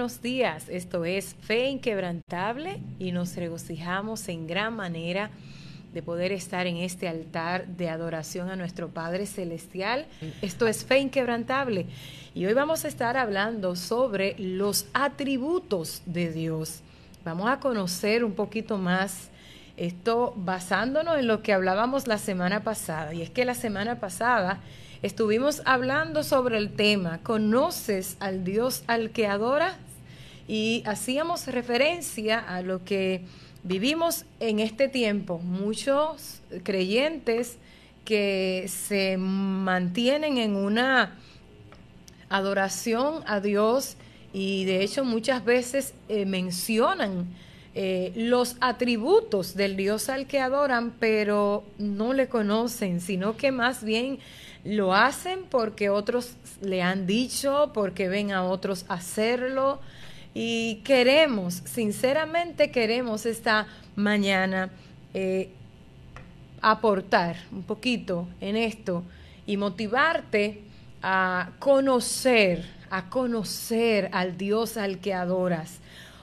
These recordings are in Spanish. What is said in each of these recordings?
buenos días. Esto es Fe Inquebrantable y nos regocijamos en gran manera de poder estar en este altar de adoración a nuestro Padre Celestial. Esto es Fe Inquebrantable y hoy vamos a estar hablando sobre los atributos de Dios. Vamos a conocer un poquito más esto basándonos en lo que hablábamos la semana pasada. Y es que la semana pasada estuvimos hablando sobre el tema, ¿conoces al Dios al que adoras? Y hacíamos referencia a lo que vivimos en este tiempo. Muchos creyentes que se mantienen en una adoración a Dios y de hecho muchas veces eh, mencionan eh, los atributos del Dios al que adoran, pero no le conocen, sino que más bien lo hacen porque otros le han dicho, porque ven a otros hacerlo. Y queremos, sinceramente queremos esta mañana eh, aportar un poquito en esto y motivarte a conocer, a conocer al Dios al que adoras.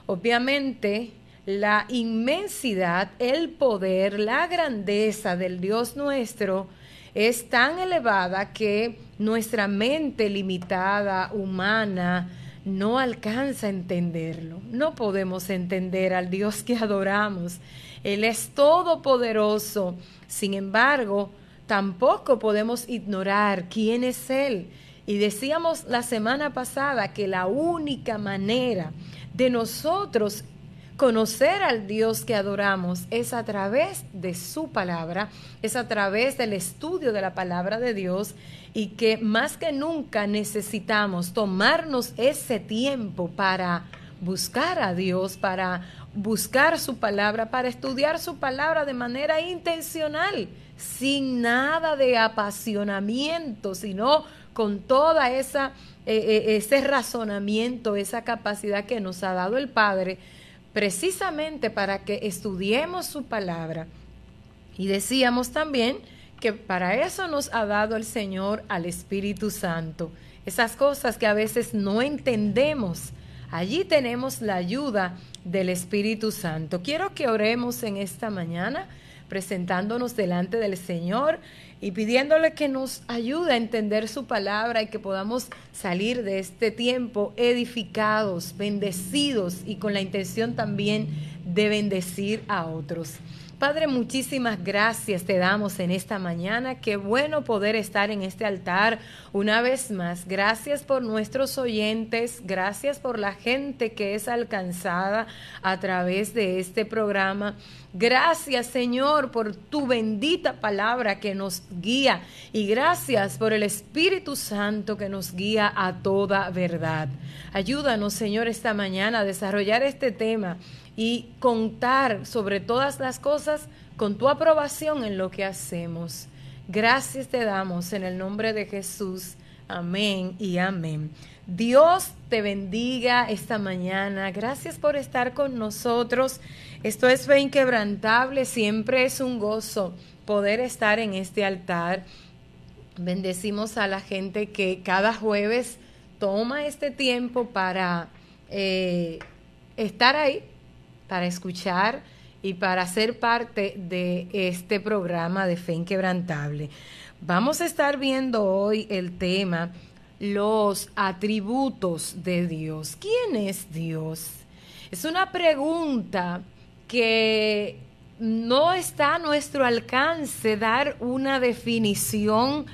Obviamente, la inmensidad, el poder, la grandeza del Dios nuestro es tan elevada que nuestra mente limitada, humana, no alcanza a entenderlo. No podemos entender al Dios que adoramos. Él es todopoderoso. Sin embargo, tampoco podemos ignorar quién es Él. Y decíamos la semana pasada que la única manera de nosotros conocer al Dios que adoramos es a través de su palabra, es a través del estudio de la palabra de Dios y que más que nunca necesitamos tomarnos ese tiempo para buscar a Dios, para buscar su palabra, para estudiar su palabra de manera intencional, sin nada de apasionamiento, sino con toda esa eh, eh, ese razonamiento, esa capacidad que nos ha dado el Padre precisamente para que estudiemos su palabra. Y decíamos también que para eso nos ha dado el Señor al Espíritu Santo. Esas cosas que a veces no entendemos, allí tenemos la ayuda del Espíritu Santo. Quiero que oremos en esta mañana presentándonos delante del Señor y pidiéndole que nos ayude a entender su palabra y que podamos salir de este tiempo edificados, bendecidos y con la intención también de bendecir a otros. Padre, muchísimas gracias te damos en esta mañana. Qué bueno poder estar en este altar una vez más. Gracias por nuestros oyentes, gracias por la gente que es alcanzada a través de este programa. Gracias Señor por tu bendita palabra que nos guía y gracias por el Espíritu Santo que nos guía a toda verdad. Ayúdanos Señor esta mañana a desarrollar este tema y contar sobre todas las cosas con tu aprobación en lo que hacemos. Gracias te damos en el nombre de Jesús. Amén y amén. Dios te bendiga esta mañana. Gracias por estar con nosotros. Esto es inquebrantable. Siempre es un gozo poder estar en este altar. Bendecimos a la gente que cada jueves toma este tiempo para eh, estar ahí, para escuchar y para ser parte de este programa de fe inquebrantable. Vamos a estar viendo hoy el tema los atributos de Dios. ¿Quién es Dios? Es una pregunta que no está a nuestro alcance dar una definición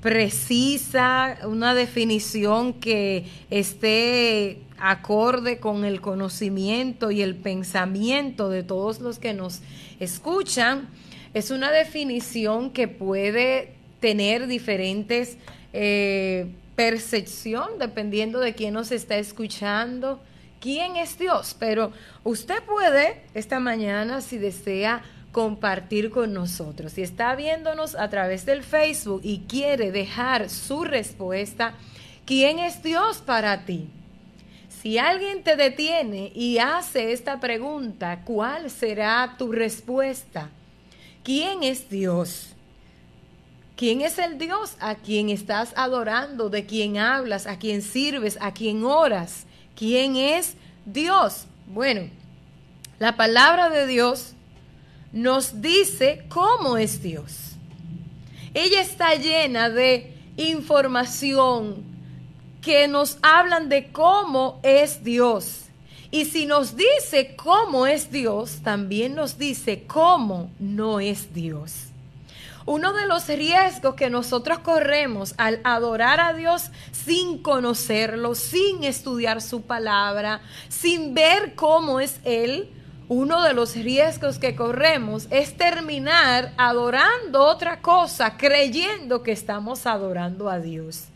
precisa, una definición que esté acorde con el conocimiento y el pensamiento de todos los que nos escuchan. Es una definición que puede tener diferentes eh, percepción dependiendo de quién nos está escuchando, quién es Dios. Pero usted puede esta mañana, si desea, compartir con nosotros. Si está viéndonos a través del Facebook y quiere dejar su respuesta, ¿quién es Dios para ti? Si alguien te detiene y hace esta pregunta, ¿cuál será tu respuesta? ¿Quién es Dios? ¿Quién es el Dios a quien estás adorando, de quien hablas, a quien sirves, a quien oras? ¿Quién es Dios? Bueno, la palabra de Dios nos dice cómo es Dios. Ella está llena de información que nos hablan de cómo es Dios. Y si nos dice cómo es Dios, también nos dice cómo no es Dios. Uno de los riesgos que nosotros corremos al adorar a Dios sin conocerlo, sin estudiar su palabra, sin ver cómo es Él, uno de los riesgos que corremos es terminar adorando otra cosa, creyendo que estamos adorando a Dios.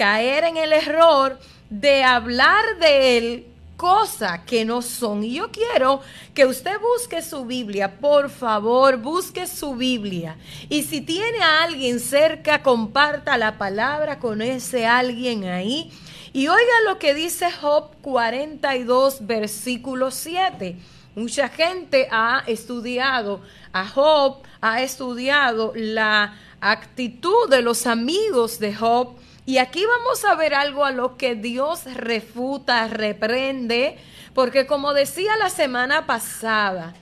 Caer en el error de hablar de Él cosa que no son. Y yo quiero que usted busque su Biblia, por favor, busque su Biblia. Y si tiene a alguien cerca, comparta la palabra con ese alguien ahí. Y oiga lo que dice Job 42, versículo 7. Mucha gente ha estudiado a Job, ha estudiado la actitud de los amigos de Job y aquí vamos a ver algo a lo que Dios refuta, reprende, porque como decía la semana pasada,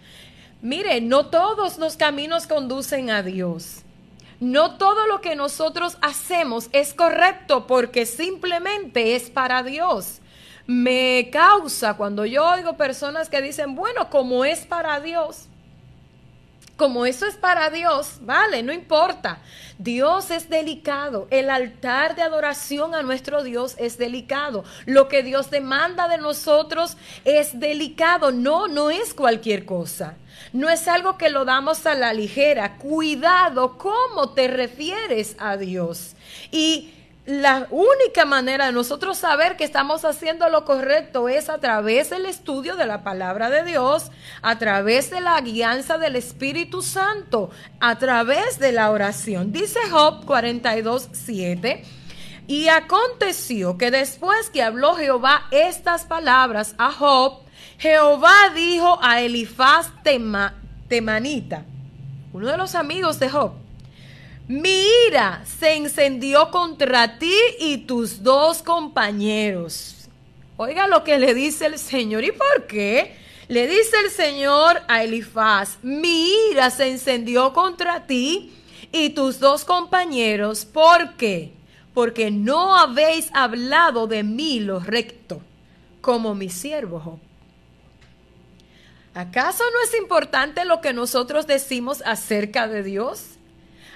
mire, no todos los caminos conducen a Dios. No todo lo que nosotros hacemos es correcto porque simplemente es para Dios. Me causa cuando yo oigo personas que dicen, bueno, como es para Dios, como eso es para Dios, vale, no importa. Dios es delicado. El altar de adoración a nuestro Dios es delicado. Lo que Dios demanda de nosotros es delicado. No, no es cualquier cosa. No es algo que lo damos a la ligera. Cuidado cómo te refieres a Dios. Y la única manera de nosotros saber que estamos haciendo lo correcto es a través del estudio de la palabra de Dios, a través de la guianza del Espíritu Santo, a través de la oración. Dice Job 42, 7. Y aconteció que después que habló Jehová estas palabras a Job, Jehová dijo a Elifaz Temanita, uno de los amigos de Job, mi ira se encendió contra ti y tus dos compañeros. Oiga lo que le dice el Señor. ¿Y por qué? Le dice el Señor a Elifaz, mi ira se encendió contra ti y tus dos compañeros. ¿Por qué? Porque no habéis hablado de mí lo recto, como mi siervo. ¿Acaso no es importante lo que nosotros decimos acerca de Dios?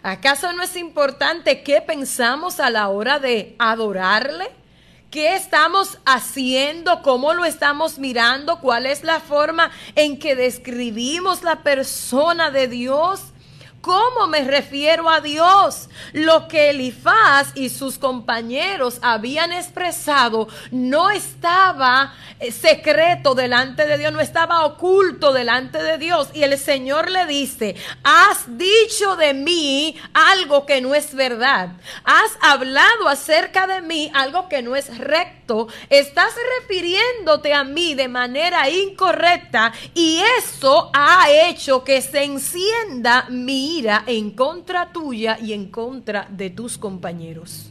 ¿Acaso no es importante qué pensamos a la hora de adorarle? ¿Qué estamos haciendo? ¿Cómo lo estamos mirando? ¿Cuál es la forma en que describimos la persona de Dios? ¿Cómo me refiero a Dios? Lo que Elifaz y sus compañeros habían expresado no estaba eh, secreto delante de Dios, no estaba oculto delante de Dios. Y el Señor le dice, has dicho de mí algo que no es verdad. Has hablado acerca de mí algo que no es recto. Estás refiriéndote a mí de manera incorrecta y eso ha hecho que se encienda mi en contra tuya y en contra de tus compañeros.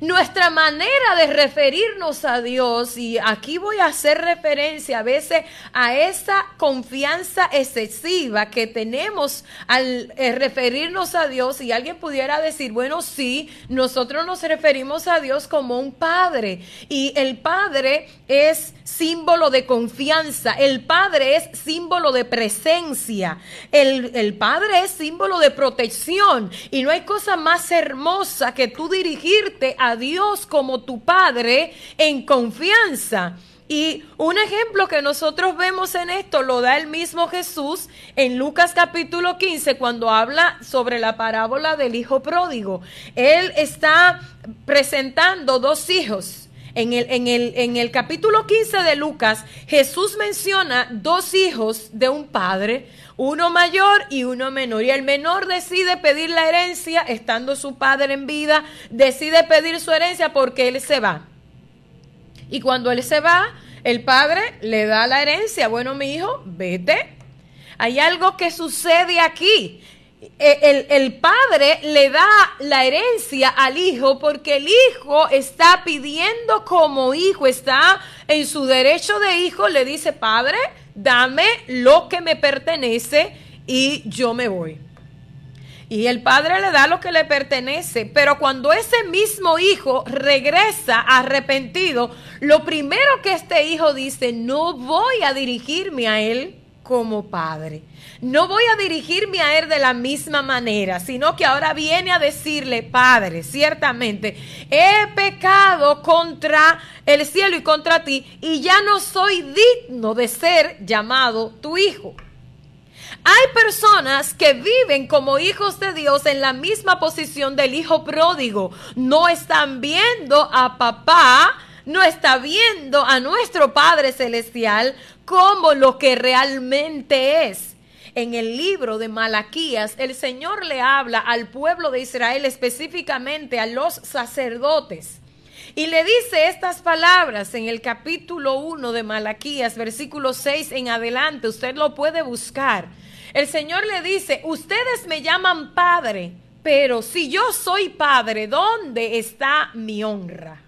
Nuestra manera de referirnos a Dios, y aquí voy a hacer referencia a veces a esa confianza excesiva que tenemos al eh, referirnos a Dios, y alguien pudiera decir, bueno, sí, nosotros nos referimos a Dios como un padre, y el padre es símbolo de confianza, el Padre es símbolo de presencia, el, el, Padre es símbolo de protección y no hay cosa más hermosa que tú dirigirte a Dios como tu Padre en confianza. Y un ejemplo que nosotros vemos en esto lo da el mismo Jesús en Lucas capítulo 15 cuando habla sobre la parábola del hijo pródigo. Él está presentando dos hijos en el, en, el, en el capítulo 15 de Lucas, Jesús menciona dos hijos de un padre, uno mayor y uno menor. Y el menor decide pedir la herencia, estando su padre en vida, decide pedir su herencia porque él se va. Y cuando él se va, el padre le da la herencia. Bueno, mi hijo, vete. Hay algo que sucede aquí. El, el, padre le da la herencia al hijo porque el hijo está pidiendo como hijo, está en su derecho de hijo, le dice, padre, dame lo que me pertenece y yo me voy. Y el padre le da lo que le pertenece, pero cuando ese mismo hijo regresa arrepentido, lo primero que este hijo dice, no voy a dirigirme a él como padre. No voy a dirigirme a él de la misma manera, sino que ahora viene a decirle, Padre, ciertamente, he pecado contra el cielo y contra ti, y ya no soy digno de ser llamado tu hijo. Hay personas que viven como hijos de Dios en la misma posición del hijo pródigo. No están viendo a papá, no está viendo a nuestro Padre Celestial como lo que realmente es. En el libro de Malaquías, el Señor le habla al pueblo de Israel, específicamente a los sacerdotes. Y le dice estas palabras en el capítulo 1 de Malaquías, versículo 6 en adelante. Usted lo puede buscar. El Señor le dice, ustedes me llaman padre, pero si yo soy padre, ¿dónde está mi honra?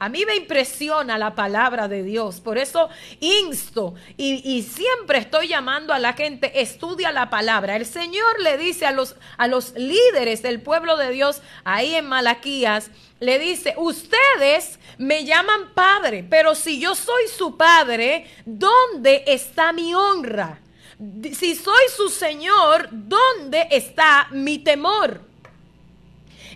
A mí me impresiona la palabra de Dios, por eso insto y, siempre estoy llamando a la gente, estudia la palabra. El Señor le dice a los, a los líderes del pueblo de Dios ahí en Malaquías, le dice, ustedes me llaman padre, pero si yo soy su padre, ¿dónde está mi honra? Si soy su Señor, ¿dónde está mi temor?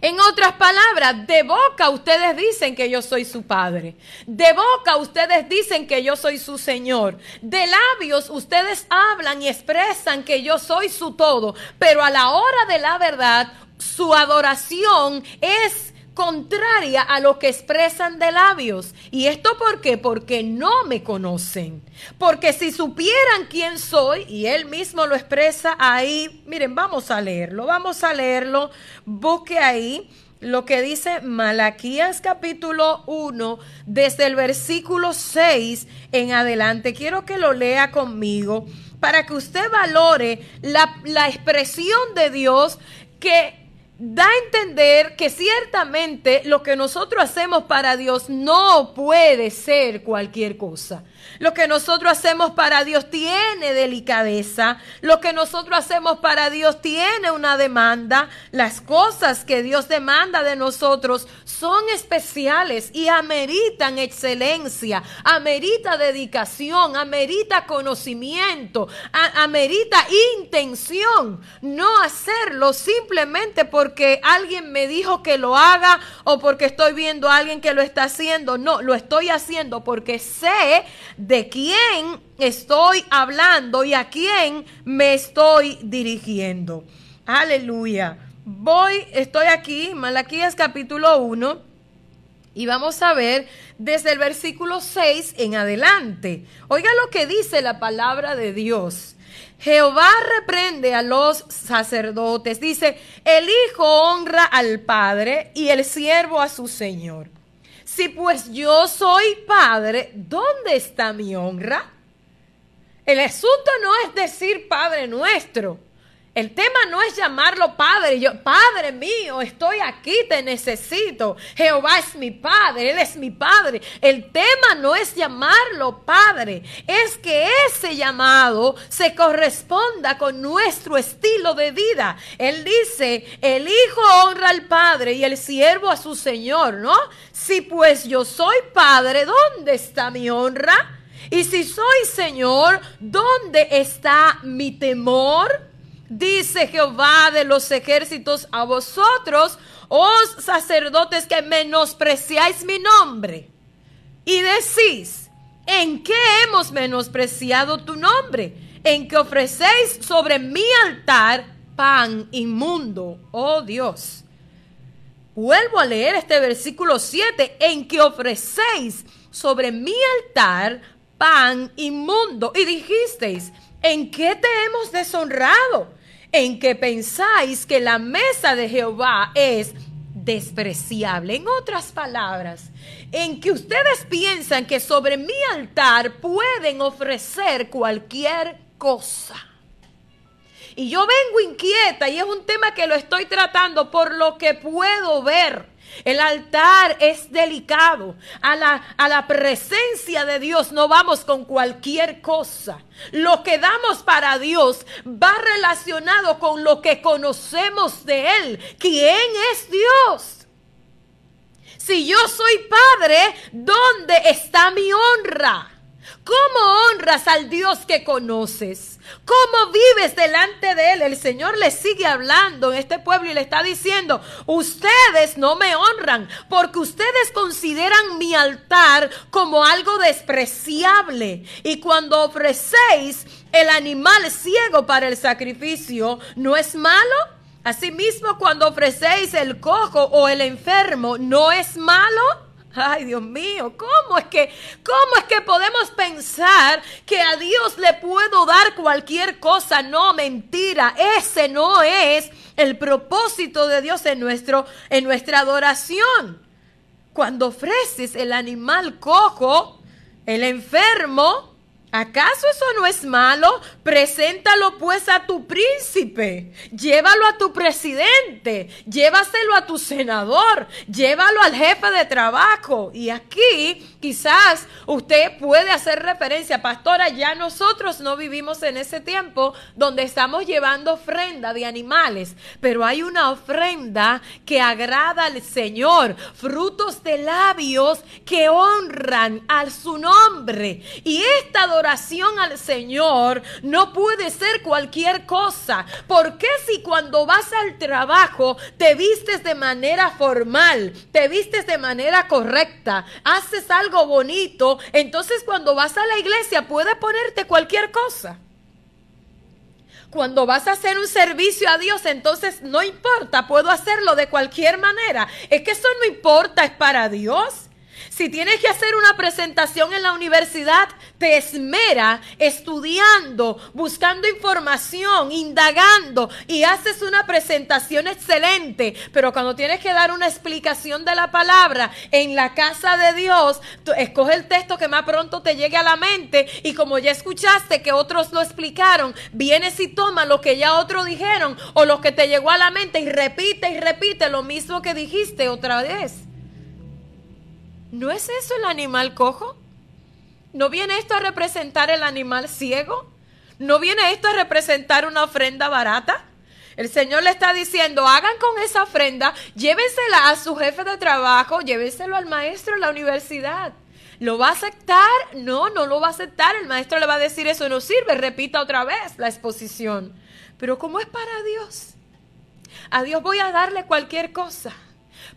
En otras palabras, de boca ustedes dicen que yo soy su padre. De boca ustedes dicen que yo soy su Señor. De labios ustedes hablan y expresan que yo soy su todo. Pero a la hora de la verdad, su adoración es contraria a lo que expresan de labios. ¿Y esto por qué? Porque no me conocen. Porque si supieran quién soy, y él mismo lo expresa ahí, miren, vamos a leerlo, vamos a leerlo, busque ahí lo que dice Malaquías capítulo 1, desde el versículo 6 en adelante. Quiero que lo lea conmigo para que usted valore la, la expresión de Dios que da a entender que ciertamente lo que nosotros hacemos para Dios no puede ser cualquier cosa. Lo que nosotros hacemos para Dios tiene delicadeza. Lo que nosotros hacemos para Dios tiene una demanda. Las cosas que Dios demanda de nosotros son especiales y ameritan excelencia, amerita dedicación, amerita conocimiento, amerita intención. No hacerlo simplemente porque alguien me dijo que lo haga o porque estoy viendo a alguien que lo está haciendo. No, lo estoy haciendo porque sé de quién estoy hablando y a quién me estoy dirigiendo. Aleluya. Voy, estoy aquí, Malaquías capítulo 1, y vamos a ver desde el versículo 6 en adelante. Oiga lo que dice la palabra de Dios. Jehová reprende a los sacerdotes. Dice, el hijo honra al padre y el siervo a su señor. Si pues yo soy padre, ¿dónde está mi honra? El asunto no es decir Padre nuestro. El tema no es llamarlo Padre. Yo, Padre mío, estoy aquí, te necesito. Jehová es mi Padre, Él es mi Padre. El tema no es llamarlo Padre. Es que ese llamado se corresponda con nuestro estilo de vida. Él dice, el Hijo honra al Padre y el siervo a su Señor, ¿no? Si pues yo soy Padre, ¿dónde está mi honra? Y si soy Señor, ¿dónde está mi temor? Dice Jehová de los ejércitos a vosotros, os sacerdotes que menospreciáis mi nombre. Y decís, ¿en qué hemos menospreciado tu nombre? En que ofrecéis sobre mi altar pan inmundo, oh Dios. Vuelvo a leer este versículo 7, en que ofrecéis sobre mi altar pan inmundo. Y dijisteis, ¿en qué te hemos deshonrado? En que pensáis que la mesa de Jehová es despreciable. En otras palabras, en que ustedes piensan que sobre mi altar pueden ofrecer cualquier cosa. Y yo vengo inquieta y es un tema que lo estoy tratando por lo que puedo ver. El altar es delicado. A la, a la, presencia de Dios no vamos con cualquier cosa. Lo que damos para Dios va relacionado con lo que conocemos de Él. ¿Quién es Dios? Si yo soy padre, ¿dónde está mi honra? ¿Cómo honras al Dios que conoces? ¿Cómo vives delante de Él? El Señor le sigue hablando en este pueblo y le está diciendo, ustedes no me honran porque ustedes consideran mi altar como algo despreciable. Y cuando ofrecéis el animal ciego para el sacrificio, ¿no es malo? Asimismo, cuando ofrecéis el cojo o el enfermo, ¿no es malo? Ay, Dios mío, ¿cómo es que cómo es que podemos pensar que a Dios le puedo dar cualquier cosa? No, mentira, ese no es el propósito de Dios en nuestro en nuestra adoración. Cuando ofreces el animal cojo, el enfermo, ¿Acaso eso no es malo? Preséntalo pues a tu príncipe, llévalo a tu presidente, llévaselo a tu senador, llévalo al jefe de trabajo. Y aquí quizás usted puede hacer referencia, pastora, ya nosotros no vivimos en ese tiempo donde estamos llevando ofrenda de animales, pero hay una ofrenda que agrada al Señor, frutos de labios que honran a su nombre. Y esta oración al Señor no puede ser cualquier cosa. porque si cuando vas al trabajo te vistes de manera formal, te vistes de manera correcta, haces algo bonito, entonces cuando vas a la iglesia puedes ponerte cualquier cosa? Cuando vas a hacer un servicio a Dios, entonces no importa, puedo hacerlo de cualquier manera. Es que eso no importa, es para Dios. Si tienes que hacer una presentación en la universidad, te esmera estudiando, buscando información, indagando y haces una presentación excelente. Pero cuando tienes que dar una explicación de la palabra en la casa de Dios, tú escoge el texto que más pronto te llegue a la mente y como ya escuchaste que otros lo explicaron, vienes y toma lo que ya otros dijeron o lo que te llegó a la mente y repite y repite lo mismo que dijiste otra vez. ¿No es eso el animal cojo? ¿No viene esto a representar el animal ciego? ¿No viene esto a representar una ofrenda barata? El Señor le está diciendo, hagan con esa ofrenda, llévensela a su jefe de trabajo, llévenselo al maestro en la universidad. ¿Lo va a aceptar? No, no lo va a aceptar. El maestro le va a decir, eso no sirve, repita otra vez la exposición. Pero como es para Dios, a Dios voy a darle cualquier cosa.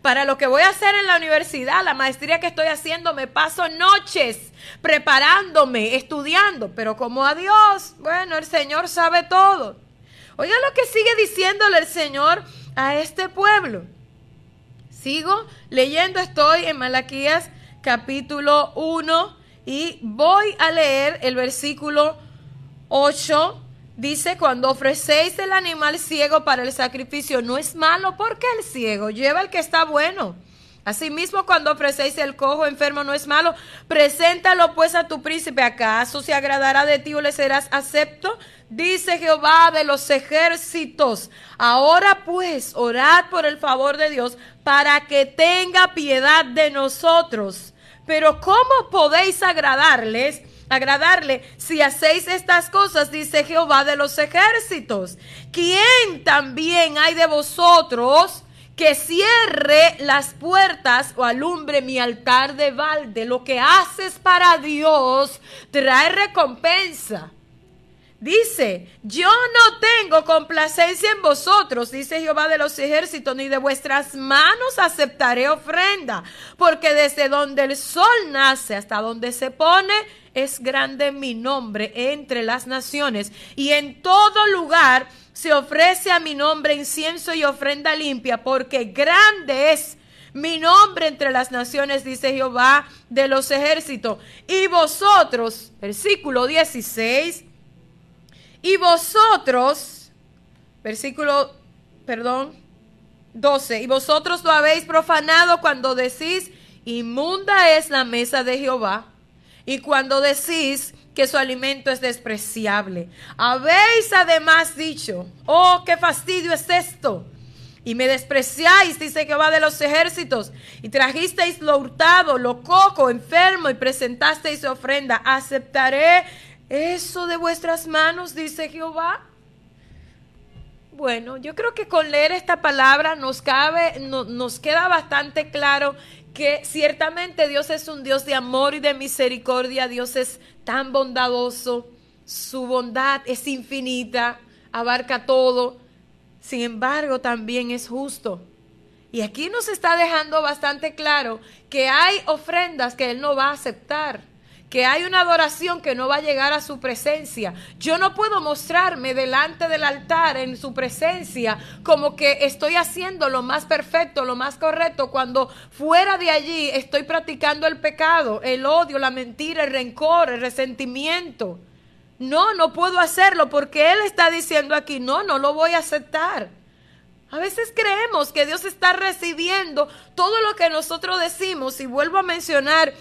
Para lo que voy a hacer en la universidad, la maestría que estoy haciendo, me paso noches preparándome, estudiando, pero como a Dios, bueno, el Señor sabe todo. Oiga lo que sigue diciéndole el Señor a este pueblo. Sigo leyendo, estoy en Malaquías capítulo 1 y voy a leer el versículo 8 Dice, cuando ofrecéis el animal ciego para el sacrificio, no es malo porque el ciego lleva el que está bueno. Asimismo, cuando ofrecéis el cojo enfermo, no es malo. Preséntalo pues a tu príncipe. ¿Acaso se agradará de ti o le serás acepto? Dice Jehová de los ejércitos. Ahora pues, orad por el favor de Dios para que tenga piedad de nosotros. Pero ¿cómo podéis agradarles? Agradarle si hacéis estas cosas, dice Jehová de los ejércitos. ¿Quién también hay de vosotros que cierre las puertas o alumbre mi altar de balde? Lo que haces para Dios trae recompensa. Dice, yo no tengo complacencia en vosotros, dice Jehová de los ejércitos, ni de vuestras manos aceptaré ofrenda, porque desde donde el sol nace hasta donde se pone, es grande mi nombre entre las naciones, y en todo lugar se ofrece a mi nombre incienso y ofrenda limpia, porque grande es mi nombre entre las naciones, dice Jehová de los ejércitos. Y vosotros, versículo 16, y vosotros, versículo, perdón, 12, y vosotros lo habéis profanado cuando decís, inmunda es la mesa de Jehová. Y cuando decís, que su alimento es despreciable. Habéis además dicho, oh, qué fastidio es esto. Y me despreciáis, dice Jehová de los ejércitos, y trajisteis lo hurtado, lo coco, enfermo, y presentasteis ofrenda. ¿Aceptaré eso de vuestras manos, dice Jehová? Bueno, yo creo que con leer esta palabra nos cabe, nos queda bastante claro que ciertamente Dios es un Dios de amor y de misericordia, Dios es tan bondadoso, su bondad es infinita, abarca todo, sin embargo también es justo. Y aquí nos está dejando bastante claro que hay ofrendas que Él no va a aceptar que hay una adoración que no va a llegar a su presencia. Yo no puedo mostrarme delante del altar en su presencia como que estoy haciendo lo más perfecto, lo más correcto, cuando fuera de allí estoy practicando el pecado, el odio, la mentira, el rencor, el resentimiento. No, no puedo hacerlo porque Él está diciendo aquí, no, no lo voy a aceptar. A veces creemos que Dios está recibiendo todo lo que nosotros decimos y vuelvo a mencionar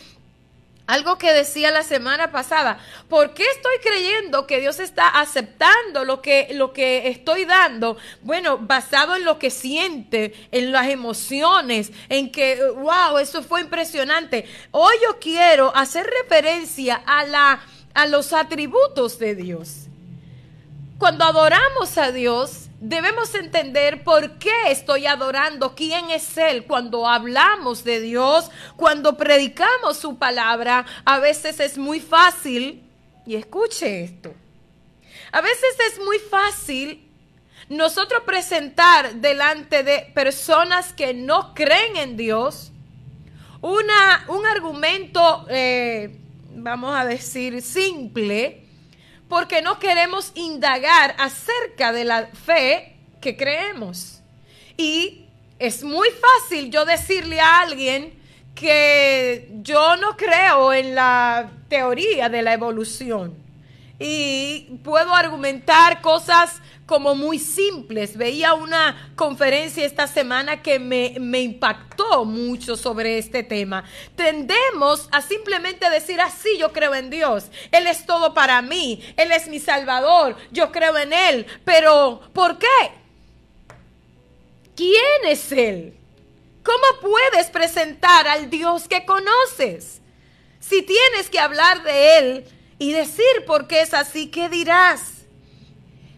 algo que decía la semana pasada, ¿por qué estoy creyendo que Dios está aceptando lo que, lo que estoy dando? Bueno, basado en lo que siente, en las emociones, en que, wow, eso fue impresionante. Hoy yo quiero hacer referencia a, la, a los atributos de Dios. Cuando adoramos a Dios, debemos entender por qué estoy adorando, quién es Él. Cuando hablamos de Dios, cuando predicamos su palabra, a veces es muy fácil, y escuche esto, a veces es muy fácil nosotros presentar delante de personas que no creen en Dios una, un argumento, eh, vamos a decir, simple, porque no queremos indagar acerca de la fe que creemos. Y es muy fácil yo decirle a alguien que yo no creo en la teoría de la evolución. Y puedo argumentar cosas como muy simples. Veía una conferencia esta semana que me, me, impactó mucho sobre este tema. Tendemos a simplemente decir así, yo creo en Dios, Él es todo para mí, Él es mi Salvador, yo creo en Él, pero ¿por qué? ¿Quién es Él? ¿Cómo puedes presentar al Dios que conoces? Si tienes que hablar de Él y decir por qué es así, ¿qué dirás?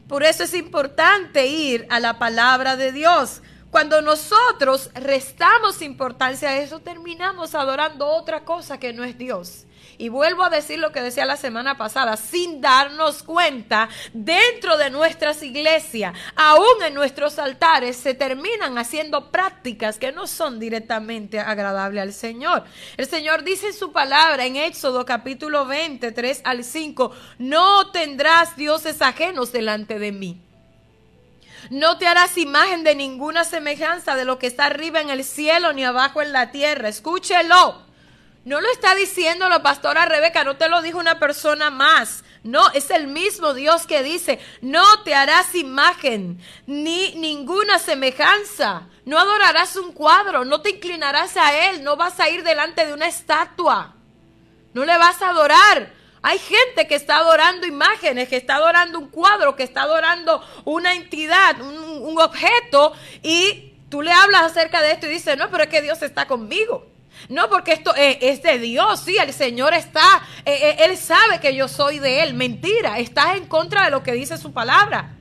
Por eso es importante ir a la palabra de Dios. Cuando nosotros restamos importancia a eso, terminamos adorando otra cosa que no es Dios. Y vuelvo a decir lo que decía la semana pasada, sin darnos cuenta, dentro de nuestras iglesias, aún en nuestros altares, se terminan haciendo prácticas que no son directamente agradables al Señor. El Señor dice en su palabra en Éxodo capítulo 20, 3 al 5, no tendrás dioses ajenos delante de mí. No te harás imagen de ninguna semejanza de lo que está arriba en el cielo ni abajo en la tierra. Escúchelo. No lo está diciendo la pastora Rebeca, no te lo dijo una persona más. No, es el mismo Dios que dice, no te harás imagen ni ninguna semejanza. No adorarás un cuadro, no te inclinarás a él, no vas a ir delante de una estatua. No le vas a adorar. Hay gente que está adorando imágenes, que está adorando un cuadro, que está adorando una entidad, un, un objeto, y tú le hablas acerca de esto y dices, no, pero es que Dios está conmigo. No, porque esto es, de Dios, sí, el Señor está, eh, eh, Él sabe que yo soy de Él. Mentira, estás en contra de lo que dice su palabra.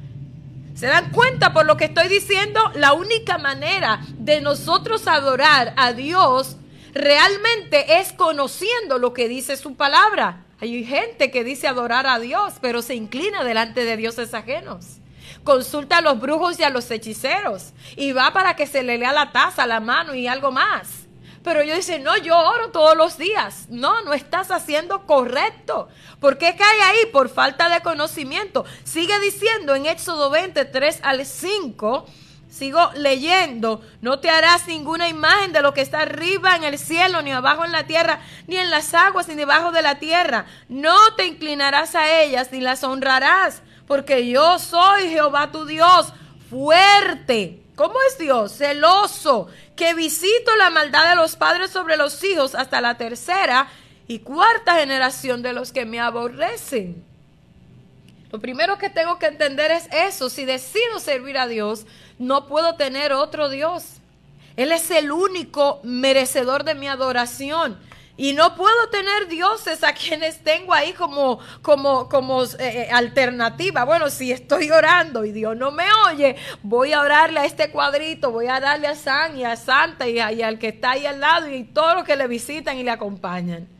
¿Se dan cuenta por lo que estoy diciendo? La única manera de nosotros adorar a Dios realmente es conociendo lo que dice su palabra. Hay gente que dice adorar a Dios, pero se inclina delante de dioses ajenos consulta a los brujos y a los hechiceros y va para que se le lea la taza, la mano y algo más. Pero yo dice, no, yo oro todos los días. No, no estás haciendo correcto. ¿Por qué cae ahí? Por falta de conocimiento. Sigue diciendo en Éxodo 23 al 5. Sigo leyendo, no te harás ninguna imagen de lo que está arriba en el cielo, ni abajo en la tierra, ni en las aguas, ni debajo de la tierra. No te inclinarás a ellas, ni las honrarás, porque yo soy Jehová tu Dios, fuerte. ¿Cómo es Dios? Celoso, que visito la maldad de los padres sobre los hijos hasta la tercera y cuarta generación de los que me aborrecen. Lo primero que tengo que entender es eso. Si decido servir a Dios, no puedo tener otro Dios. Él es el único merecedor de mi adoración. Y no puedo tener dioses a quienes tengo ahí como, como, como eh, eh, alternativa. Bueno, si estoy orando y Dios no me oye, voy a orarle a este cuadrito, voy a darle a San y a Santa y, y al que está ahí al lado y todos los que le visitan y le acompañan.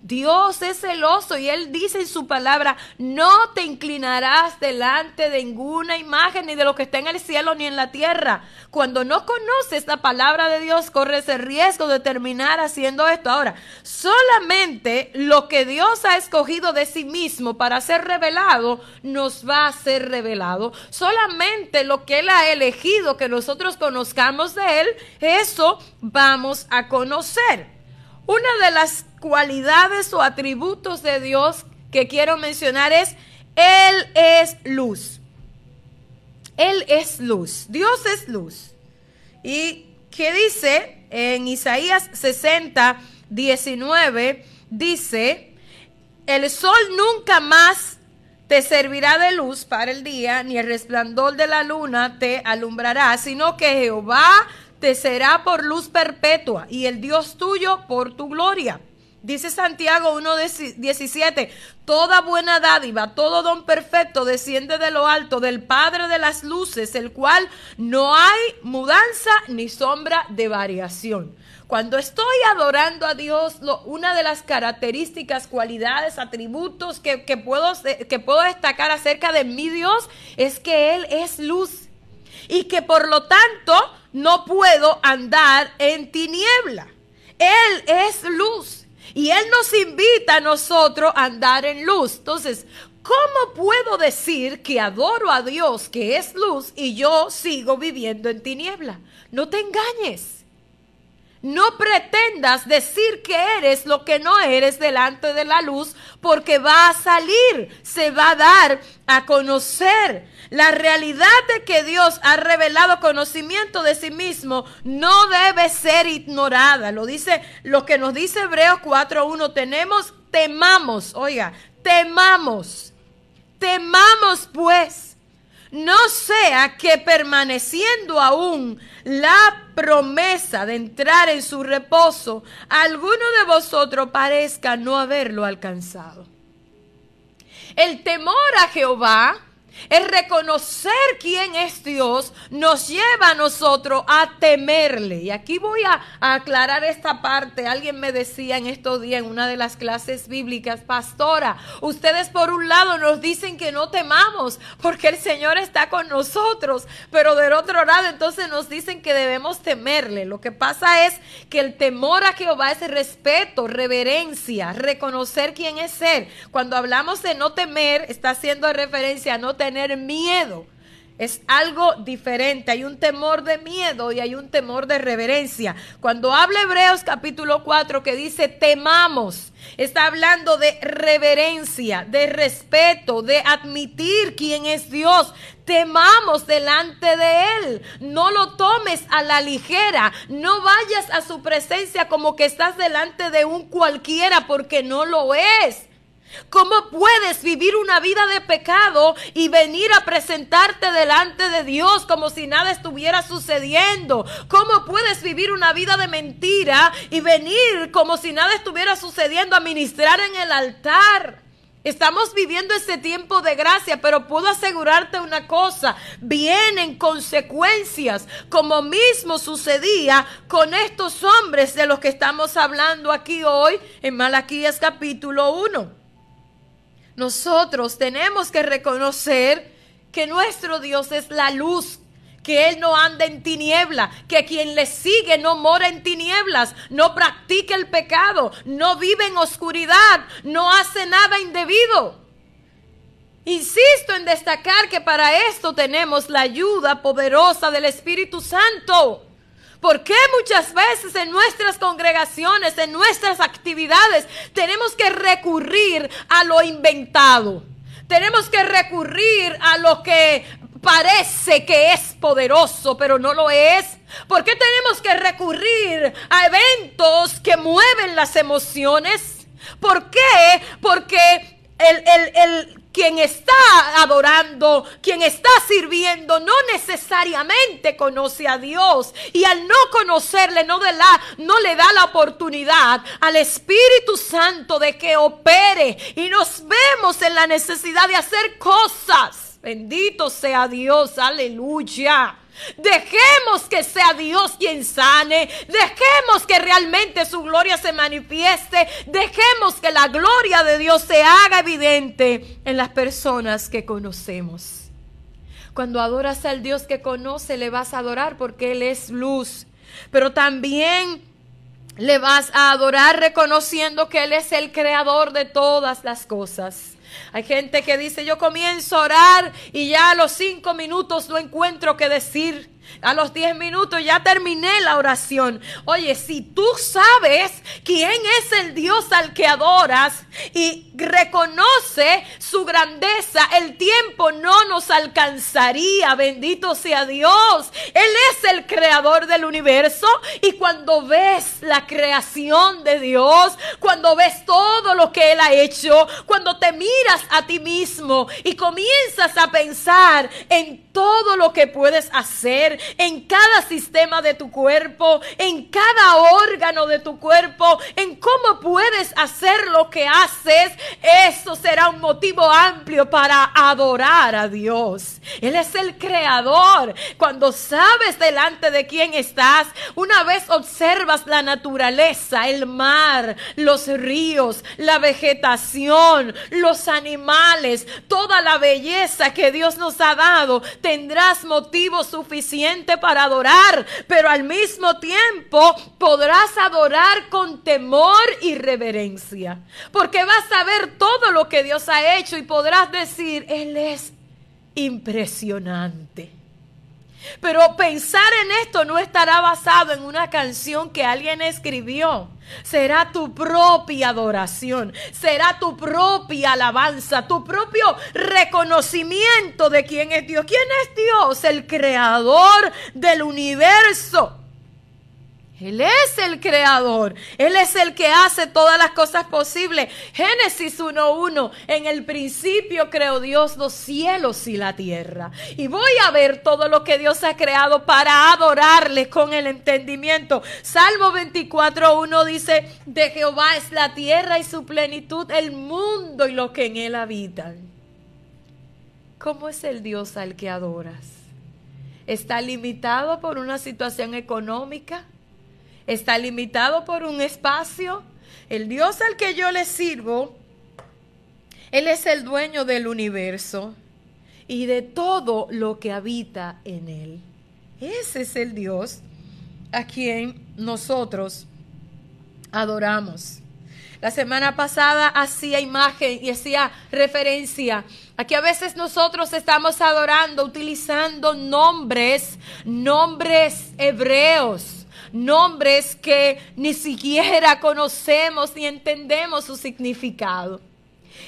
Dios es celoso y Él dice en su palabra, no te inclinarás delante de ninguna imagen ni de lo que está en el cielo ni en la tierra. Cuando no conoces la palabra de Dios, corres el riesgo de terminar haciendo esto. Ahora, solamente lo que Dios ha escogido de sí mismo para ser revelado, nos va a ser revelado. Solamente lo que Él ha elegido que nosotros conozcamos de Él, eso vamos a conocer. Una de las cualidades o atributos de Dios que quiero mencionar es, Él es luz. Él es luz. Dios es luz. ¿Y qué dice en Isaías 60, 19? Dice, el sol nunca más te servirá de luz para el día, ni el resplandor de la luna te alumbrará, sino que Jehová te será por luz perpetua y el Dios tuyo por tu gloria. Dice Santiago 1.17, toda buena dádiva, todo don perfecto desciende de lo alto del Padre de las Luces, el cual no hay mudanza ni sombra de variación. Cuando estoy adorando a Dios, una de las características, cualidades, atributos que, puedo, que puedo destacar acerca de mi Dios es que Él es luz y que por lo tanto no puedo andar en tiniebla. Él es luz. Y Él nos invita a nosotros a andar en luz. Entonces, ¿cómo puedo decir que adoro a Dios que es luz y yo sigo viviendo en tiniebla? No te engañes. No pretendas decir que eres lo que no eres delante de la luz, porque va a salir, se va a dar a conocer. La realidad de que Dios ha revelado conocimiento de sí mismo no debe ser ignorada. Lo dice lo que nos dice Hebreos 4:1, tenemos temamos, oiga, temamos. Temamos pues no sea que permaneciendo aún la promesa de entrar en su reposo, alguno de vosotros parezca no haberlo alcanzado. El temor a Jehová el reconocer quién es Dios nos lleva a nosotros a temerle. Y aquí voy a, aclarar esta parte. Alguien me decía en estos días en una de las clases bíblicas, pastora, ustedes por un lado nos dicen que no temamos porque el Señor está con nosotros, pero del otro lado entonces nos dicen que debemos temerle. Lo que pasa es que el temor a Jehová es respeto, reverencia, reconocer quién es Él. Cuando hablamos de no temer, está haciendo referencia a no temer tener miedo. Es algo diferente. Hay un temor de miedo y hay un temor de reverencia. Cuando habla Hebreos capítulo 4 que dice temamos, está hablando de reverencia, de respeto, de admitir quién es Dios. Temamos delante de Él. No lo tomes a la ligera. No vayas a su presencia como que estás delante de un cualquiera porque no lo es. ¿Cómo puedes vivir una vida de pecado y venir a presentarte delante de Dios como si nada estuviera sucediendo? ¿Cómo puedes vivir una vida de mentira y venir como si nada estuviera sucediendo a ministrar en el altar? Estamos viviendo este tiempo de gracia, pero puedo asegurarte una cosa, vienen consecuencias, como mismo sucedía con estos hombres de los que estamos hablando aquí hoy en Malaquías capítulo 1. Nosotros tenemos que reconocer que nuestro Dios es la luz, que Él no anda en tiniebla, que quien le sigue no mora en tinieblas, no practica el pecado, no vive en oscuridad, no hace nada indebido. Insisto en destacar que para esto tenemos la ayuda poderosa del Espíritu Santo. ¿Por qué muchas veces en nuestras congregaciones, en nuestras actividades, tenemos que recurrir a lo inventado? Tenemos que recurrir a lo que parece que es poderoso, pero no lo es. ¿Por qué tenemos que recurrir a eventos que mueven las emociones? ¿Por qué? Porque el, el, el, quien está adorando, quien está sirviendo, no necesariamente conoce a Dios. Y al no conocerle, no, de la, no le da la oportunidad al Espíritu Santo de que opere. Y nos vemos en la necesidad de hacer cosas. Bendito sea Dios, aleluya. Dejemos que sea Dios quien sane. Dejemos que realmente su gloria se manifieste. Dejemos que la gloria de Dios se haga evidente en las personas que conocemos. Cuando adoras al Dios que conoce, le vas a adorar porque Él es luz. Pero también le vas a adorar reconociendo que Él es el creador de todas las cosas. Hay gente que dice, yo comienzo a orar y ya a los cinco minutos no encuentro qué decir. A los 10 minutos ya terminé la oración. Oye, si tú sabes quién es el Dios al que adoras y reconoce su grandeza, el tiempo no nos alcanzaría. Bendito sea Dios. Él es el creador del universo y cuando ves la creación de Dios, cuando ves todo lo que Él ha hecho, cuando te miras a ti mismo y comienzas a pensar en todo lo que puedes hacer, en cada sistema de tu cuerpo, en cada órgano de tu cuerpo, en cómo puedes hacer lo que haces, eso será un motivo amplio para adorar a Dios. Él es el creador. Cuando sabes delante de quién estás, una vez observas la naturaleza, el mar, los ríos, la vegetación, los animales, toda la belleza que Dios nos ha dado, tendrás motivo para adorar, pero al mismo tiempo podrás adorar con temor y reverencia, porque vas a ver todo lo que Dios ha hecho y podrás decir, Él es impresionante. Pero pensar en esto no estará basado en una canción que alguien escribió. Será tu propia adoración, será tu propia alabanza, tu propio reconocimiento de quién es Dios. ¿Quién es Dios? El creador del universo. Él es el creador. Él es el que hace todas las cosas posibles. Génesis 1.1. En el principio creó Dios los cielos y la tierra. Y voy a ver todo lo que Dios ha creado para adorarle con el entendimiento. Salmo 24.1 dice, de Jehová es la tierra y su plenitud, el mundo y lo que en él habitan. ¿Cómo es el Dios al que adoras? ¿Está limitado por una situación económica? Está limitado por un espacio. El Dios al que yo le sirvo, Él es el dueño del universo y de todo lo que habita en Él. Ese es el Dios a quien nosotros adoramos. La semana pasada hacía imagen y hacía referencia a que a veces nosotros estamos adorando utilizando nombres, nombres hebreos nombres que ni siquiera conocemos ni entendemos su significado.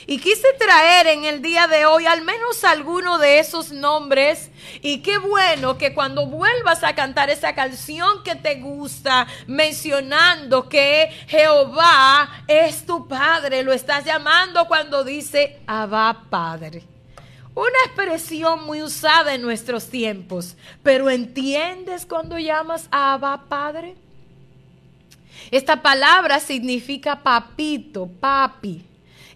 Y quise traer en el día de hoy al menos alguno de esos nombres. Y qué bueno que cuando vuelvas a cantar esa canción que te gusta, mencionando que Jehová es tu Padre, lo estás llamando cuando dice Abba Padre. Una expresión muy usada en nuestros tiempos, pero ¿entiendes cuando llamas a Abba Padre? Esta palabra significa papito, papi.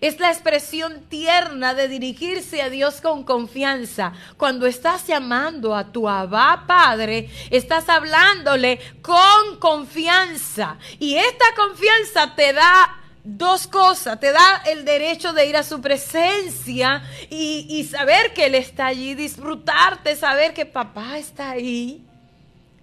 Es la expresión tierna de dirigirse a Dios con confianza. Cuando estás llamando a tu Abba Padre, estás hablándole con confianza. Y esta confianza te da dos cosas. Te da el derecho de ir a su presencia y, saber que Él está allí, disfrutarte, saber que papá está ahí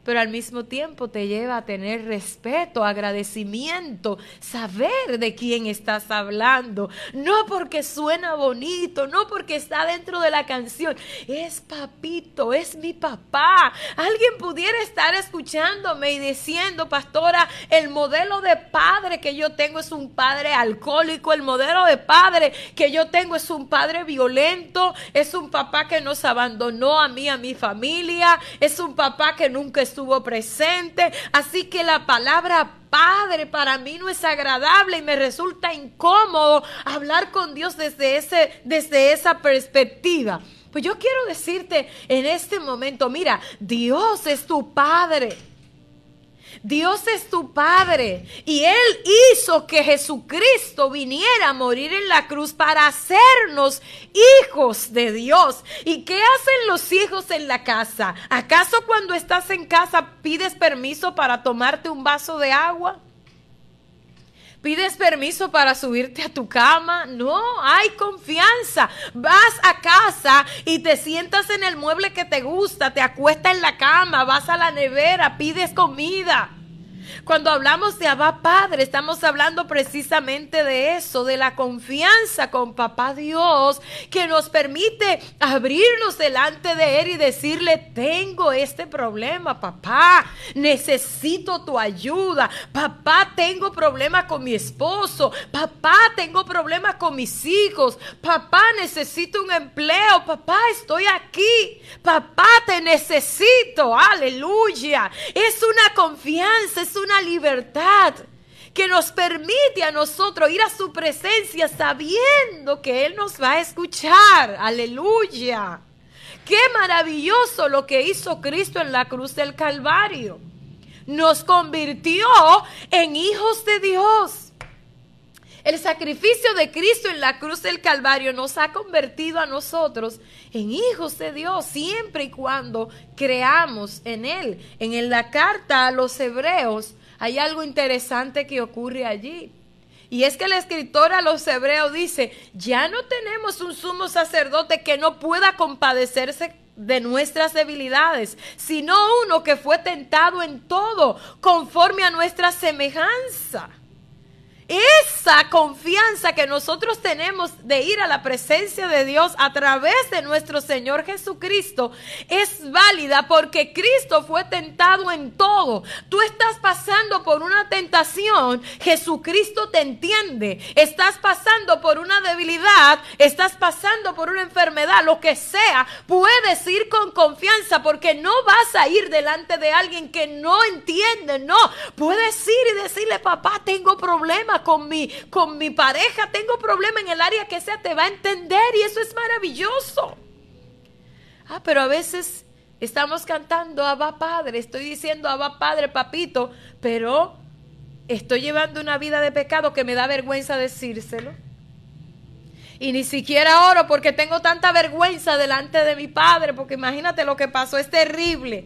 pero al mismo tiempo te lleva a tener respeto, agradecimiento, saber de quién estás hablando, no porque suena bonito, no porque está dentro de la canción, es papito, es mi papá. Alguien pudiera estar escuchándome y diciendo, pastora, el modelo de padre que yo tengo es un padre alcohólico, el modelo de padre que yo tengo es un padre violento, es un papá que nos abandonó a mí, a mi familia, es un papá que nunca estuvo presente. Así que la palabra Padre para mí no es agradable y me resulta incómodo hablar con Dios desde, ese, desde esa perspectiva. Pues yo quiero decirte en este momento, mira, Dios es tu Padre. Dios es tu Padre y Él hizo que Jesucristo viniera a morir en la cruz para hacernos hijos de Dios. ¿Y qué hacen los hijos en la casa? ¿Acaso cuando estás en casa pides permiso para tomarte un vaso de agua? ¿Pides permiso para subirte a tu cama? No, hay confianza. Vas a casa y te sientas en el mueble que te gusta, te acuestas en la cama, vas a la nevera, pides comida. Cuando hablamos de Abba Padre, estamos hablando precisamente de eso, de la confianza con Papá Dios, que nos permite abrirnos delante de Él y decirle, tengo este problema, papá, necesito tu ayuda, papá, tengo problema con mi esposo, papá, tengo problema con mis hijos, papá, necesito un empleo, papá, estoy aquí, papá, te necesito, aleluya. Es una confianza, es una libertad que nos permite a nosotros ir a su presencia sabiendo que Él nos va a escuchar. Aleluya. Qué maravilloso lo que hizo Cristo en la cruz del Calvario. Nos convirtió en hijos de Dios. El sacrificio de Cristo en la cruz del Calvario nos ha convertido a nosotros en hijos de Dios siempre y cuando creamos en Él. En la carta a los hebreos hay algo interesante que ocurre allí. Y es que el escritor a los hebreos dice, ya no tenemos un sumo sacerdote que no pueda compadecerse de nuestras debilidades, sino uno que fue tentado en todo, conforme a nuestra semejanza esa confianza que nosotros tenemos de ir a la presencia de Dios a través de nuestro Señor Jesucristo es válida porque Cristo fue tentado en todo. Tú estás pasando por una tentación, Jesucristo te entiende. Estás pasando por una debilidad, estás pasando por una enfermedad, lo que sea, puedes ir con confianza porque no vas a ir delante de alguien que no entiende, no. Puedes ir y decirle, papá, tengo problemas con mi, con mi pareja, tengo problema en el área que sea, te va a entender y eso es maravilloso. Ah, pero a veces estamos cantando Abba Padre, estoy diciendo Abba Padre, papito, pero estoy llevando una vida de pecado que me da vergüenza decírselo. Y ni siquiera oro porque tengo tanta vergüenza delante de mi padre, porque imagínate lo que pasó, es terrible.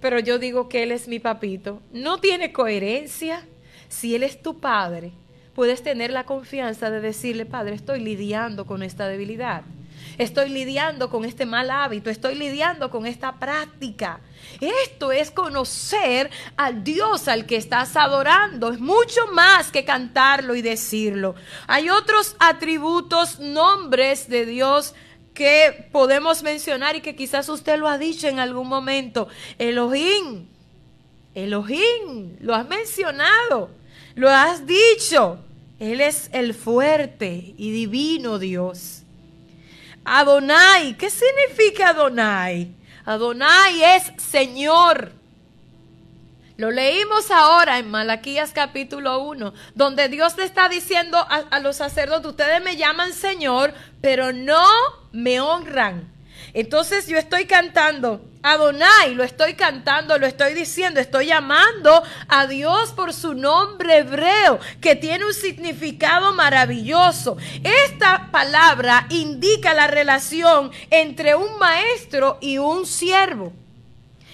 Pero yo digo que él es mi papito. No tiene coherencia. Si Él es tu Padre, puedes tener la confianza de decirle, Padre, estoy lidiando con esta debilidad. Estoy lidiando con este mal hábito, estoy lidiando con esta práctica. Esto es conocer al Dios al que estás adorando. Es mucho más que cantarlo y decirlo. Hay otros atributos, nombres de Dios que podemos mencionar y que quizás usted lo ha dicho en algún momento. Elohim. Elohim. Lo has mencionado. Lo has dicho. Él es el fuerte y divino Dios. Adonai, ¿qué significa Adonai? Adonai es Señor. Lo leímos ahora en Malaquías capítulo 1, donde Dios le está diciendo a, a, los sacerdotes, ustedes me llaman Señor, pero no me honran. Entonces yo estoy cantando, Adonai, lo estoy cantando, lo estoy diciendo, estoy llamando a Dios por su nombre hebreo, que tiene un significado maravilloso. Esta palabra indica la relación entre un maestro y un siervo,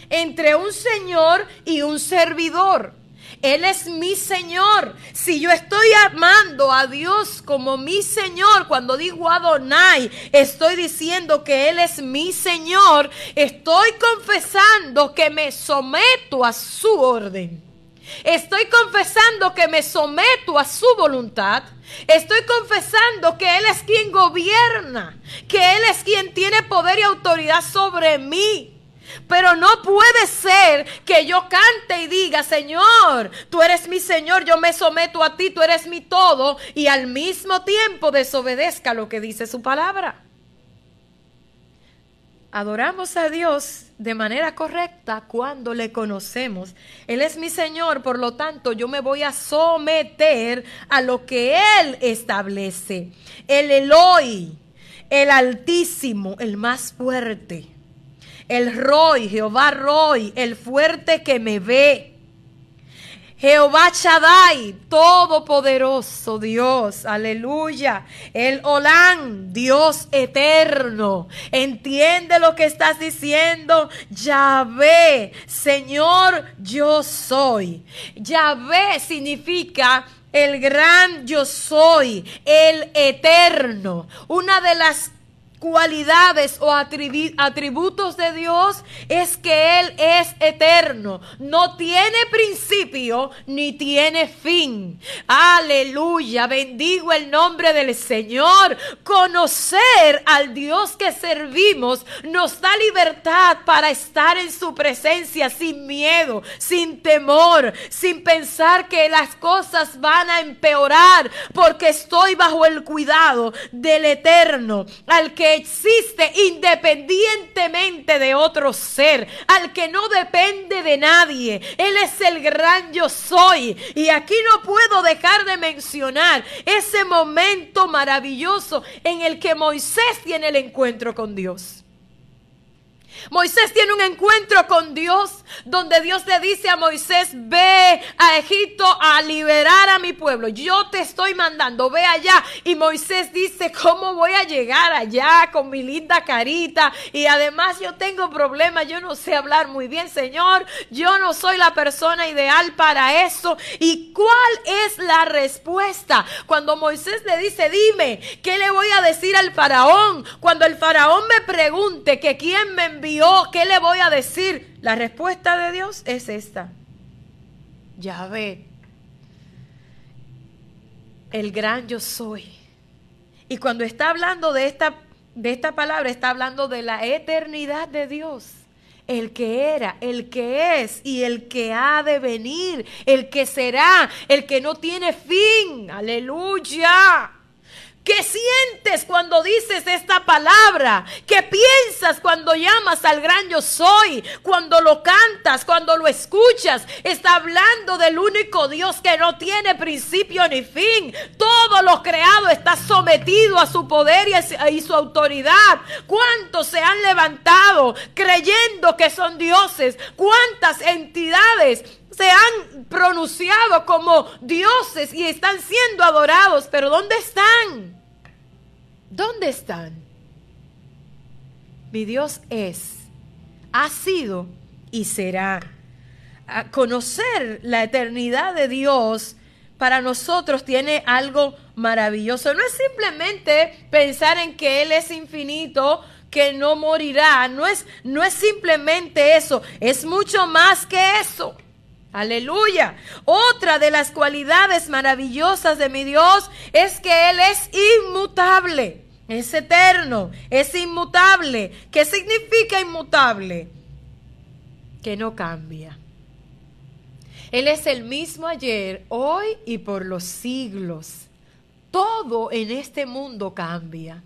entre un señor y un servidor. Él es mi Señor. Si yo estoy amando a Dios como mi Señor, cuando digo Adonai, estoy diciendo que Él es mi Señor. Estoy confesando que me someto a su orden. Estoy confesando que me someto a su voluntad. Estoy confesando que Él es quien gobierna, que Él es quien tiene poder y autoridad sobre mí. Pero no puede ser que yo cante y diga, Señor, tú eres mi Señor, yo me someto a ti, tú eres mi todo, y al mismo tiempo desobedezca lo que dice su palabra. Adoramos a Dios de manera correcta cuando le conocemos. Él es mi Señor, por lo tanto yo me voy a someter a lo que Él establece. El Eloi, el Altísimo, el más fuerte. El Roy, Jehová Roy, el fuerte que me ve. Jehová Shaddai, todopoderoso Dios, aleluya. El Olán, Dios eterno. Entiende lo que estás diciendo. Yahvé, Señor, yo soy. Yahvé significa el gran yo soy, el eterno. Una de las cualidades o atributos de Dios es que Él es eterno, no tiene principio ni tiene fin. Aleluya, bendigo el nombre del Señor. Conocer al Dios que servimos nos da libertad para estar en su presencia sin miedo, sin temor, sin pensar que las cosas van a empeorar porque estoy bajo el cuidado del eterno, al que existe independientemente de otro ser, al que no depende de nadie. Él es el gran yo soy. Y aquí no puedo dejar de mencionar ese momento maravilloso en el que Moisés tiene el encuentro con Dios. Moisés tiene un encuentro con Dios donde Dios le dice a Moisés, ve a Egipto a liberar a mi pueblo. Yo te estoy mandando, ve allá. Y Moisés dice, ¿cómo voy a llegar allá con mi linda carita? Y además yo tengo problemas, yo no sé hablar muy bien, Señor. Yo no soy la persona ideal para eso. ¿Y cuál es la respuesta? Cuando Moisés le dice, dime, ¿qué le voy a decir al faraón? Cuando el faraón me pregunte que quién me envió ¿qué le voy a decir? La respuesta de Dios es esta. Ya ve, el gran yo soy. Y cuando está hablando de esta, de esta palabra, está hablando de la eternidad de Dios. El que era, el que es y el que ha de venir, el que será, el que no tiene fin. Aleluya. ¿Qué sientes cuando dices esta palabra? ¿Qué piensas cuando llamas al gran yo soy? Cuando lo cantas, cuando lo escuchas. Está hablando del único Dios que no tiene principio ni fin. Todo lo creado está sometido a su poder y, su autoridad. ¿Cuántos se han levantado creyendo que son dioses? ¿Cuántas entidades se han pronunciado como dioses y están siendo adorados, pero ¿dónde están? ¿Dónde están? Mi Dios es, ha sido y será. A conocer la eternidad de Dios para nosotros tiene algo maravilloso. No es simplemente pensar en que Él es infinito, que no morirá. No es, no es simplemente eso, es mucho más que eso. Aleluya. Otra de las cualidades maravillosas de mi Dios es que Él es inmutable. Es eterno, es inmutable. ¿Qué significa inmutable? Que no cambia. Él es el mismo ayer, hoy y por los siglos. Todo en este mundo cambia.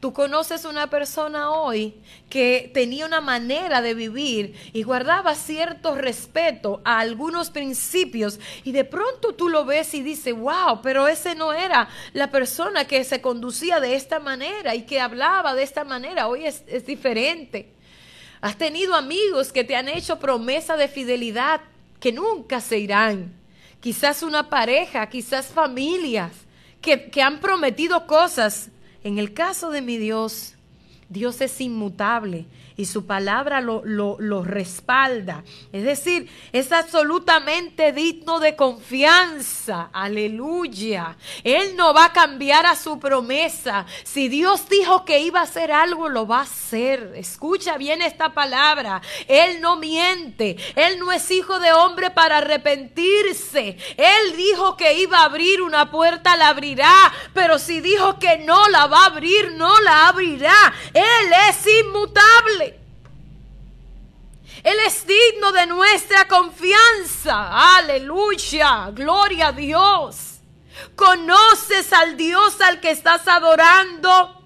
Tú conoces una persona hoy que tenía una manera de vivir y guardaba cierto respeto a algunos principios y de pronto tú lo ves y dices, wow, pero ese no era la persona que se conducía de esta manera y que hablaba de esta manera. Hoy es, es diferente. Has tenido amigos que te han hecho promesa de fidelidad que nunca se irán. Quizás una pareja, quizás familias que, que han prometido cosas en el caso de mi Dios, Dios es inmutable y su palabra lo, lo, respalda. Es decir, es absolutamente digno de confianza. Aleluya. Él no va a cambiar a su promesa. Si Dios dijo que iba a hacer algo, lo va a hacer. Escucha bien esta palabra. Él no miente. Él no es hijo de hombre para arrepentirse. Él dijo que iba a abrir una puerta, la abrirá. Pero si dijo que no la va a abrir, no la abrirá. Él es inmutable. Él es digno de nuestra confianza. Aleluya. Gloria a Dios. Conoces al Dios al que estás adorando.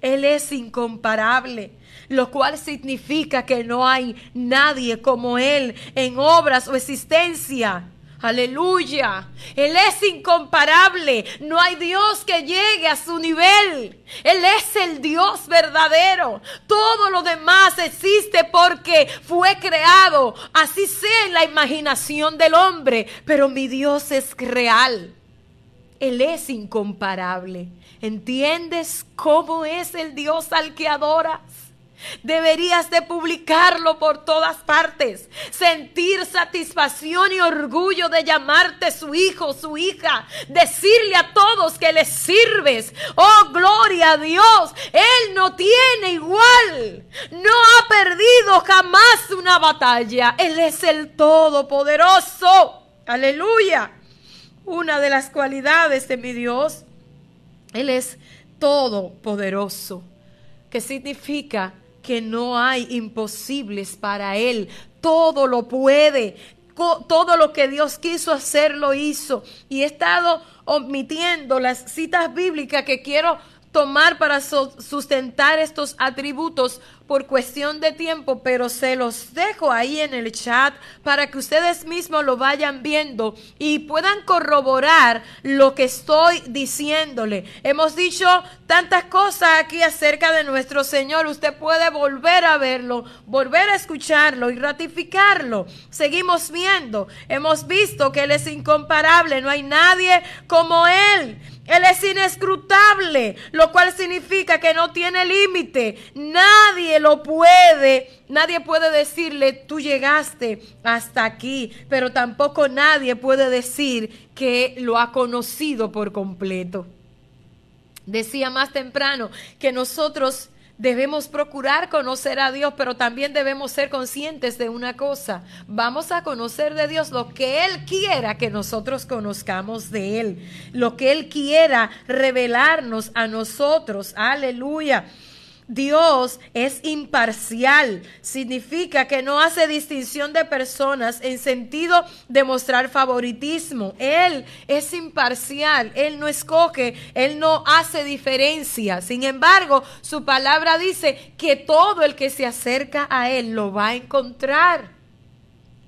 Él es incomparable. lo cual significa que no hay nadie como Él en obras o existencia. Aleluya. Él es incomparable. No hay Dios que llegue a su nivel. Él es el Dios verdadero. Todo lo demás existe porque fue creado. Así sea en la imaginación del hombre. Pero mi Dios es real. Él es incomparable. ¿Entiendes cómo es el Dios al que adoras? Deberías de publicarlo por todas partes. Sentir satisfacción y orgullo de llamarte su hijo, su hija. Decirle a todos que le sirves. Oh, gloria a Dios. Él no tiene igual. No ha perdido jamás una batalla. Él es el Todopoderoso. Aleluya. Una de las cualidades de mi Dios. Él es todopoderoso. ¿Qué significa? Que no hay imposibles para Él. Todo lo puede. Todo lo que Dios quiso hacer lo hizo. Y he estado omitiendo las citas bíblicas que quiero tomar para sustentar estos atributos por cuestión de tiempo, pero se los dejo ahí en el chat para que ustedes mismos lo vayan viendo y puedan corroborar lo que estoy diciéndole. Hemos dicho tantas cosas aquí acerca de nuestro Señor. Usted puede volver a verlo, volver a escucharlo y ratificarlo. Seguimos viendo. Hemos visto que Él es incomparable. No hay nadie como Él. Él es inescrutable, lo cual significa que no tiene límite. Nadie lo puede, nadie puede decirle, tú llegaste hasta aquí, pero tampoco nadie puede decir que lo ha conocido por completo. Decía más temprano que nosotros Debemos procurar conocer a Dios, pero también debemos ser conscientes de una cosa. Vamos a conocer de Dios lo que Él quiera que nosotros conozcamos de Él, lo que Él quiera revelarnos a nosotros. Aleluya. Dios es imparcial. Significa que no hace distinción de personas en sentido de mostrar favoritismo. Él es imparcial. Él no escoge. Él no hace diferencia. Sin embargo, su palabra dice que todo el que se acerca a Él lo va a encontrar.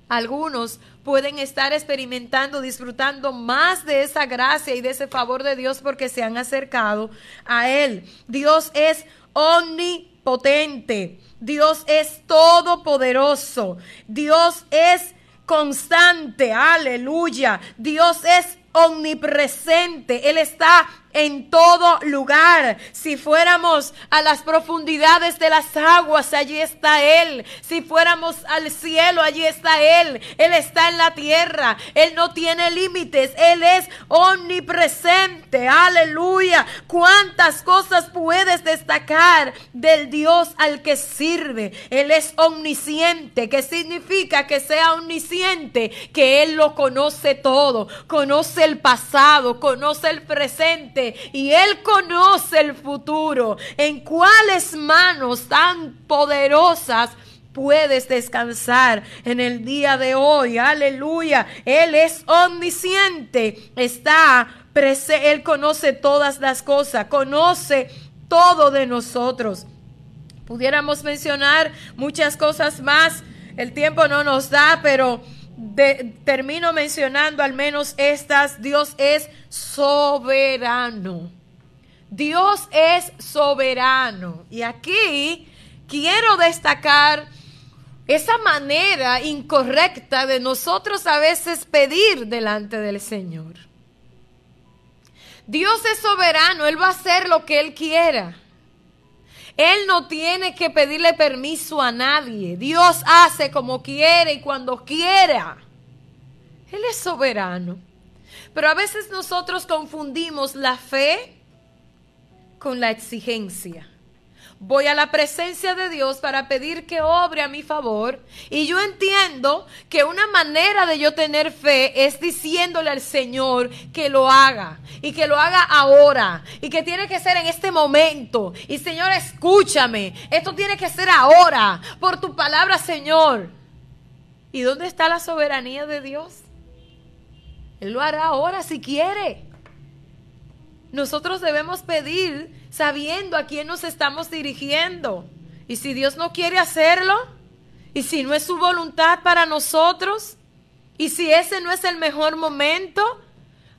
Algunos pueden estar experimentando, disfrutando más de esa gracia y de ese favor de Dios porque se han acercado a Él. Dios es omnipotente. Dios es todopoderoso. Dios es constante. Aleluya. Dios es omnipresente. Él está en todo lugar. Si fuéramos a las profundidades de las aguas, allí está Él. Si fuéramos al cielo, allí está Él. Él está en la tierra. Él no tiene límites. Él es omnipresente. Aleluya. ¿Cuántas cosas puedes destacar del Dios al que sirve? Él es omnisciente. ¿Qué significa que sea omnisciente? Que Él lo conoce todo. Conoce el pasado, conoce el presente y Él conoce el futuro. ¿En cuáles manos tan poderosas? puedes descansar en el día de hoy. Aleluya. Él es omnisciente. Está presente. Él conoce todas las cosas. Conoce todo de nosotros. Pudiéramos mencionar muchas cosas más. El tiempo no nos da, pero termino mencionando al menos estas. Dios es soberano. Dios es soberano. Y aquí quiero destacar esa manera incorrecta de nosotros a veces pedir delante del Señor. Dios es soberano, Él va a hacer lo que Él quiera. Él no tiene que pedirle permiso a nadie. Dios hace como quiere y cuando quiera. Él es soberano. Pero a veces nosotros confundimos la fe con la exigencia. Voy a la presencia de Dios para pedir que obre a mi favor. Y yo entiendo que una manera de yo tener fe es diciéndole al Señor que lo haga. Y que lo haga ahora. Y que tiene que ser en este momento. Y Señor, escúchame. Esto tiene que ser ahora. Por tu palabra, Señor. ¿Y dónde está la soberanía de Dios? Él lo hará ahora si quiere. Nosotros debemos pedir sabiendo a quién nos estamos dirigiendo. Y si Dios no quiere hacerlo, y si no es su voluntad para nosotros, y si ese no es el mejor momento,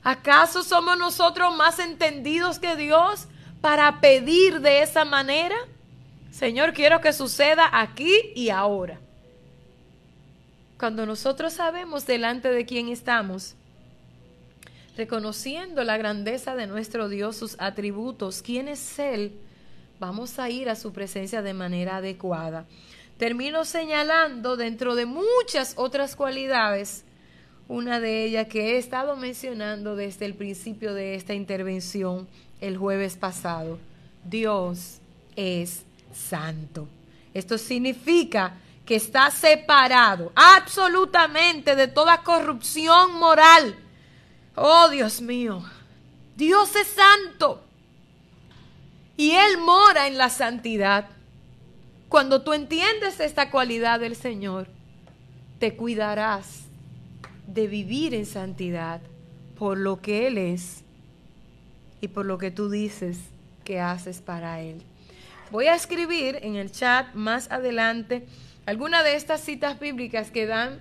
¿acaso somos nosotros más entendidos que Dios para pedir de esa manera? Señor, quiero que suceda aquí y ahora. Cuando nosotros sabemos delante de quién estamos, reconociendo la grandeza de nuestro Dios, sus atributos, quién es Él, vamos a ir a su presencia de manera adecuada. Termino señalando dentro de muchas otras cualidades, una de ellas que he estado mencionando desde el principio de esta intervención el jueves pasado. Dios es santo. Esto significa que está separado absolutamente de toda corrupción moral. Oh Dios mío, Dios es santo y Él mora en la santidad. Cuando tú entiendes esta cualidad del Señor, te cuidarás de vivir en santidad por lo que Él es y por lo que tú dices que haces para Él. Voy a escribir en el chat más adelante algunas de estas citas bíblicas que dan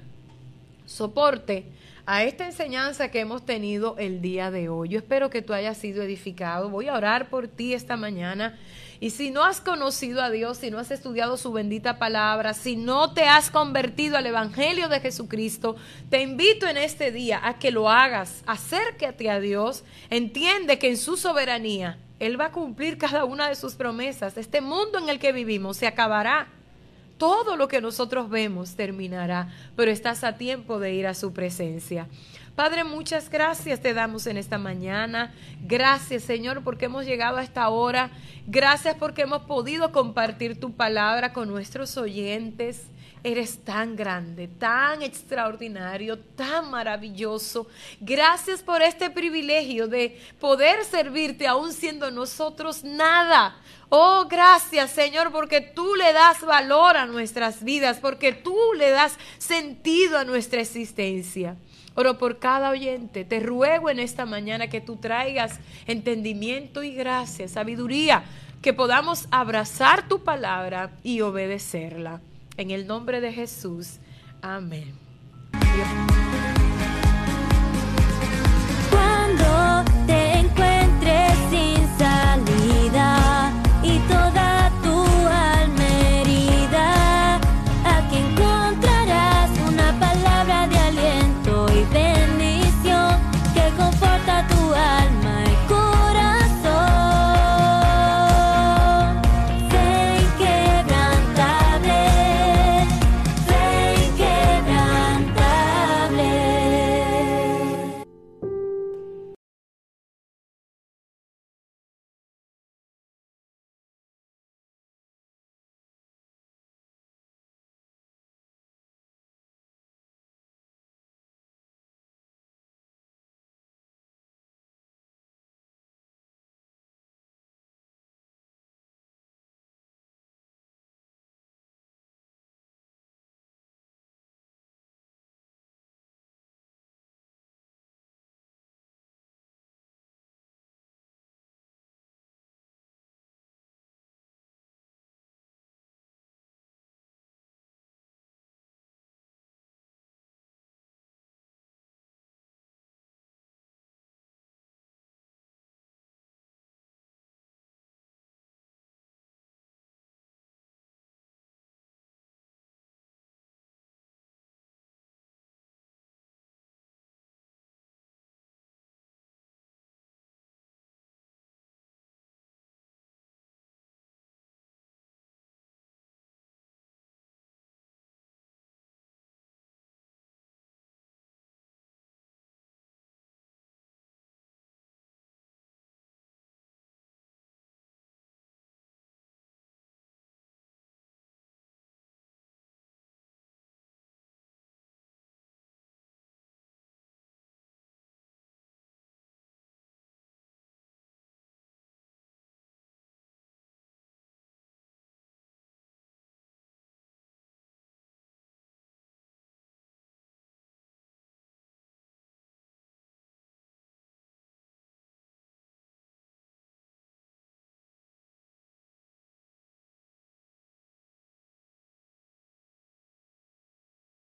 soporte a esta enseñanza que hemos tenido el día de hoy. Yo espero que tú hayas sido edificado. Voy a orar por ti esta mañana. Y si no has conocido a Dios, si no has estudiado su bendita palabra, si no te has convertido al Evangelio de Jesucristo, te invito en este día a que lo hagas. Acércate a Dios. Entiende que en su soberanía Él va a cumplir cada una de sus promesas. Este mundo en el que vivimos se acabará todo lo que nosotros vemos terminará, pero estás a tiempo de ir a su presencia. Padre, muchas gracias te damos en esta mañana. Gracias, Señor, porque hemos llegado a esta hora. Gracias porque hemos podido compartir tu palabra con nuestros oyentes. Eres tan grande, tan extraordinario, tan maravilloso. Gracias por este privilegio de poder servirte aún siendo nosotros nada. Oh, gracias Señor, porque tú le das valor a nuestras vidas, porque tú le das sentido a nuestra existencia. Oro por cada oyente. Te ruego en esta mañana que tú traigas entendimiento y gracia, sabiduría, que podamos abrazar tu palabra y obedecerla. En el nombre de Jesús. Amén. Cuando te